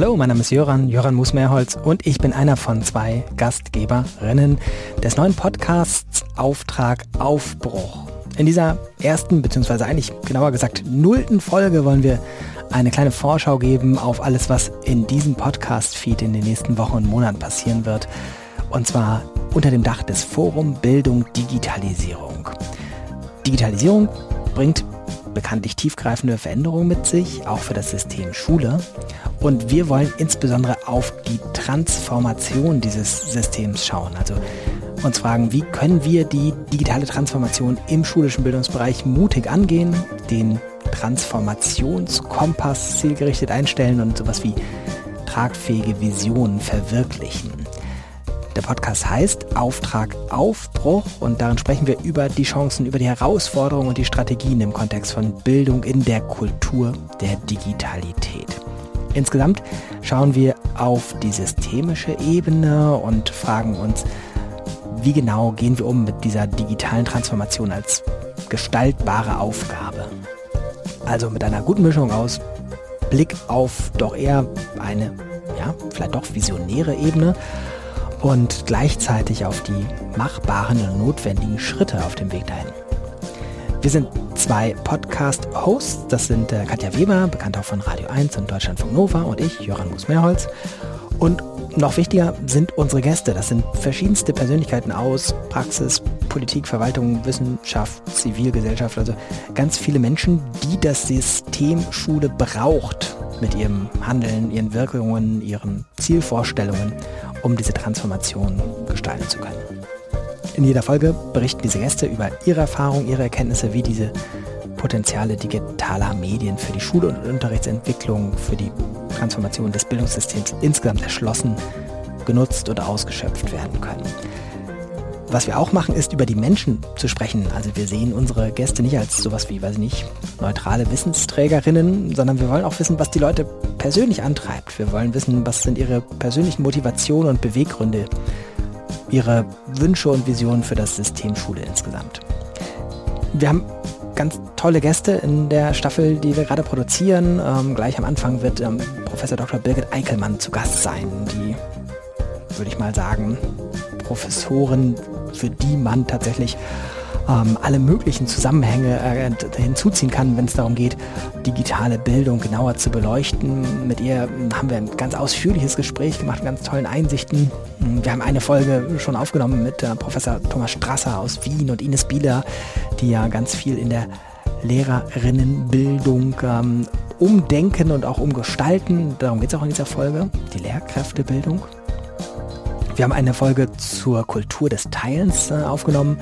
Hallo, mein Name ist Jöran, Jöran Musmeerholz und ich bin einer von zwei Gastgeberinnen des neuen Podcasts Auftrag Aufbruch. In dieser ersten, beziehungsweise eigentlich genauer gesagt nullten Folge wollen wir eine kleine Vorschau geben auf alles, was in diesem Podcast-Feed in den nächsten Wochen und Monaten passieren wird. Und zwar unter dem Dach des Forum Bildung Digitalisierung. Digitalisierung bringt bekanntlich tiefgreifende Veränderungen mit sich, auch für das System Schule. Und wir wollen insbesondere auf die Transformation dieses Systems schauen. Also uns fragen, wie können wir die digitale Transformation im schulischen Bildungsbereich mutig angehen, den Transformationskompass zielgerichtet einstellen und sowas wie tragfähige Visionen verwirklichen. Der Podcast heißt Auftrag Aufbruch und darin sprechen wir über die Chancen, über die Herausforderungen und die Strategien im Kontext von Bildung in der Kultur der Digitalität. Insgesamt schauen wir auf die systemische Ebene und fragen uns, wie genau gehen wir um mit dieser digitalen Transformation als gestaltbare Aufgabe. Also mit einer guten Mischung aus Blick auf doch eher eine, ja, vielleicht doch visionäre Ebene und gleichzeitig auf die machbaren und notwendigen Schritte auf dem Weg dahin. Wir sind zwei Podcast-Hosts, das sind äh, Katja Weber, bekannt auch von Radio 1 und Deutschlandfunk Nova und ich, Joran Mus-Mehrholz. Und noch wichtiger sind unsere Gäste. Das sind verschiedenste Persönlichkeiten aus Praxis, Politik, Verwaltung, Wissenschaft, Zivilgesellschaft, also ganz viele Menschen, die das System Schule braucht mit ihrem Handeln, ihren Wirkungen, ihren Zielvorstellungen um diese Transformation gestalten zu können. In jeder Folge berichten diese Gäste über ihre Erfahrungen, ihre Erkenntnisse, wie diese Potenziale digitaler Medien für die Schul- und Unterrichtsentwicklung, für die Transformation des Bildungssystems insgesamt erschlossen, genutzt oder ausgeschöpft werden können. Was wir auch machen, ist über die Menschen zu sprechen. Also wir sehen unsere Gäste nicht als sowas wie, weiß ich nicht, neutrale Wissensträgerinnen, sondern wir wollen auch wissen, was die Leute persönlich antreibt. Wir wollen wissen, was sind ihre persönlichen Motivationen und Beweggründe, ihre Wünsche und Visionen für das System Schule insgesamt. Wir haben ganz tolle Gäste in der Staffel, die wir gerade produzieren. Ähm, gleich am Anfang wird ähm, Professor Dr. Birgit Eickelmann zu Gast sein, die, würde ich mal sagen, Professoren für die man tatsächlich ähm, alle möglichen Zusammenhänge äh, hinzuziehen kann, wenn es darum geht, digitale Bildung genauer zu beleuchten. Mit ihr haben wir ein ganz ausführliches Gespräch gemacht, ganz tollen Einsichten. Wir haben eine Folge schon aufgenommen mit äh, Professor Thomas Strasser aus Wien und Ines Bieler, die ja ganz viel in der Lehrerinnenbildung ähm, umdenken und auch umgestalten. Darum geht es auch in dieser Folge, die Lehrkräftebildung. Wir haben eine Folge zur Kultur des Teilens äh, aufgenommen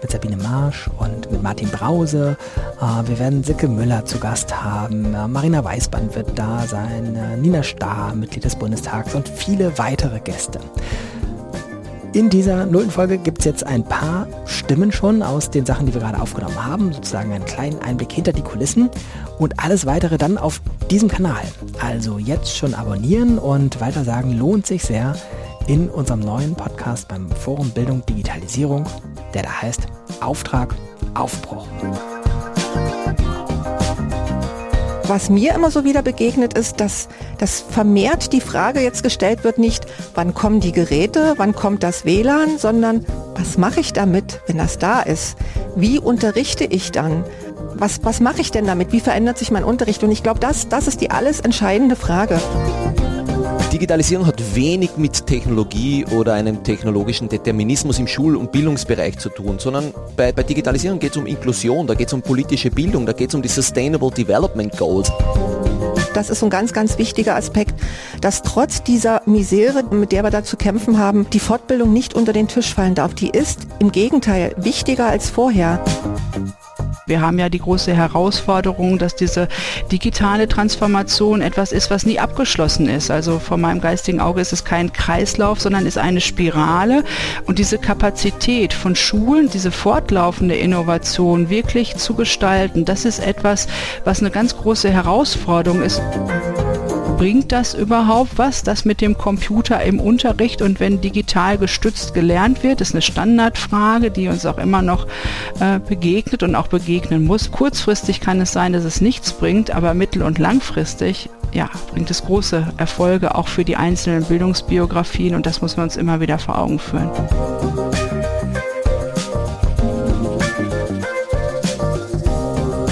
mit Sabine Marsch und mit Martin Brause. Äh, wir werden Silke Müller zu Gast haben. Äh, Marina Weißband wird da sein. Äh, Nina Starr, Mitglied des Bundestags und viele weitere Gäste. In dieser nullten Folge gibt es jetzt ein paar Stimmen schon aus den Sachen, die wir gerade aufgenommen haben. Sozusagen einen kleinen Einblick hinter die Kulissen und alles weitere dann auf diesem Kanal. Also jetzt schon abonnieren und weiter sagen lohnt sich sehr in unserem neuen Podcast beim Forum Bildung Digitalisierung, der da heißt Auftrag Aufbruch. Was mir immer so wieder begegnet ist, dass, dass vermehrt die Frage jetzt gestellt wird, nicht wann kommen die Geräte, wann kommt das WLAN, sondern was mache ich damit, wenn das da ist? Wie unterrichte ich dann? Was, was mache ich denn damit? Wie verändert sich mein Unterricht? Und ich glaube, das, das ist die alles entscheidende Frage. Digitalisierung hat wenig mit Technologie oder einem technologischen Determinismus im Schul- und Bildungsbereich zu tun, sondern bei, bei Digitalisierung geht es um Inklusion, da geht es um politische Bildung, da geht es um die Sustainable Development Goals. Das ist ein ganz, ganz wichtiger Aspekt, dass trotz dieser Misere, mit der wir da zu kämpfen haben, die Fortbildung nicht unter den Tisch fallen darf. Die ist im Gegenteil wichtiger als vorher. Wir haben ja die große Herausforderung, dass diese digitale Transformation etwas ist, was nie abgeschlossen ist. Also vor meinem geistigen Auge ist es kein Kreislauf, sondern ist eine Spirale. Und diese Kapazität von Schulen, diese fortlaufende Innovation wirklich zu gestalten, das ist etwas, was eine ganz große Herausforderung ist bringt das überhaupt was, das mit dem Computer im Unterricht und wenn digital gestützt gelernt wird, ist eine Standardfrage, die uns auch immer noch äh, begegnet und auch begegnen muss. Kurzfristig kann es sein, dass es nichts bringt, aber mittel- und langfristig ja, bringt es große Erfolge auch für die einzelnen Bildungsbiografien und das muss man uns immer wieder vor Augen führen.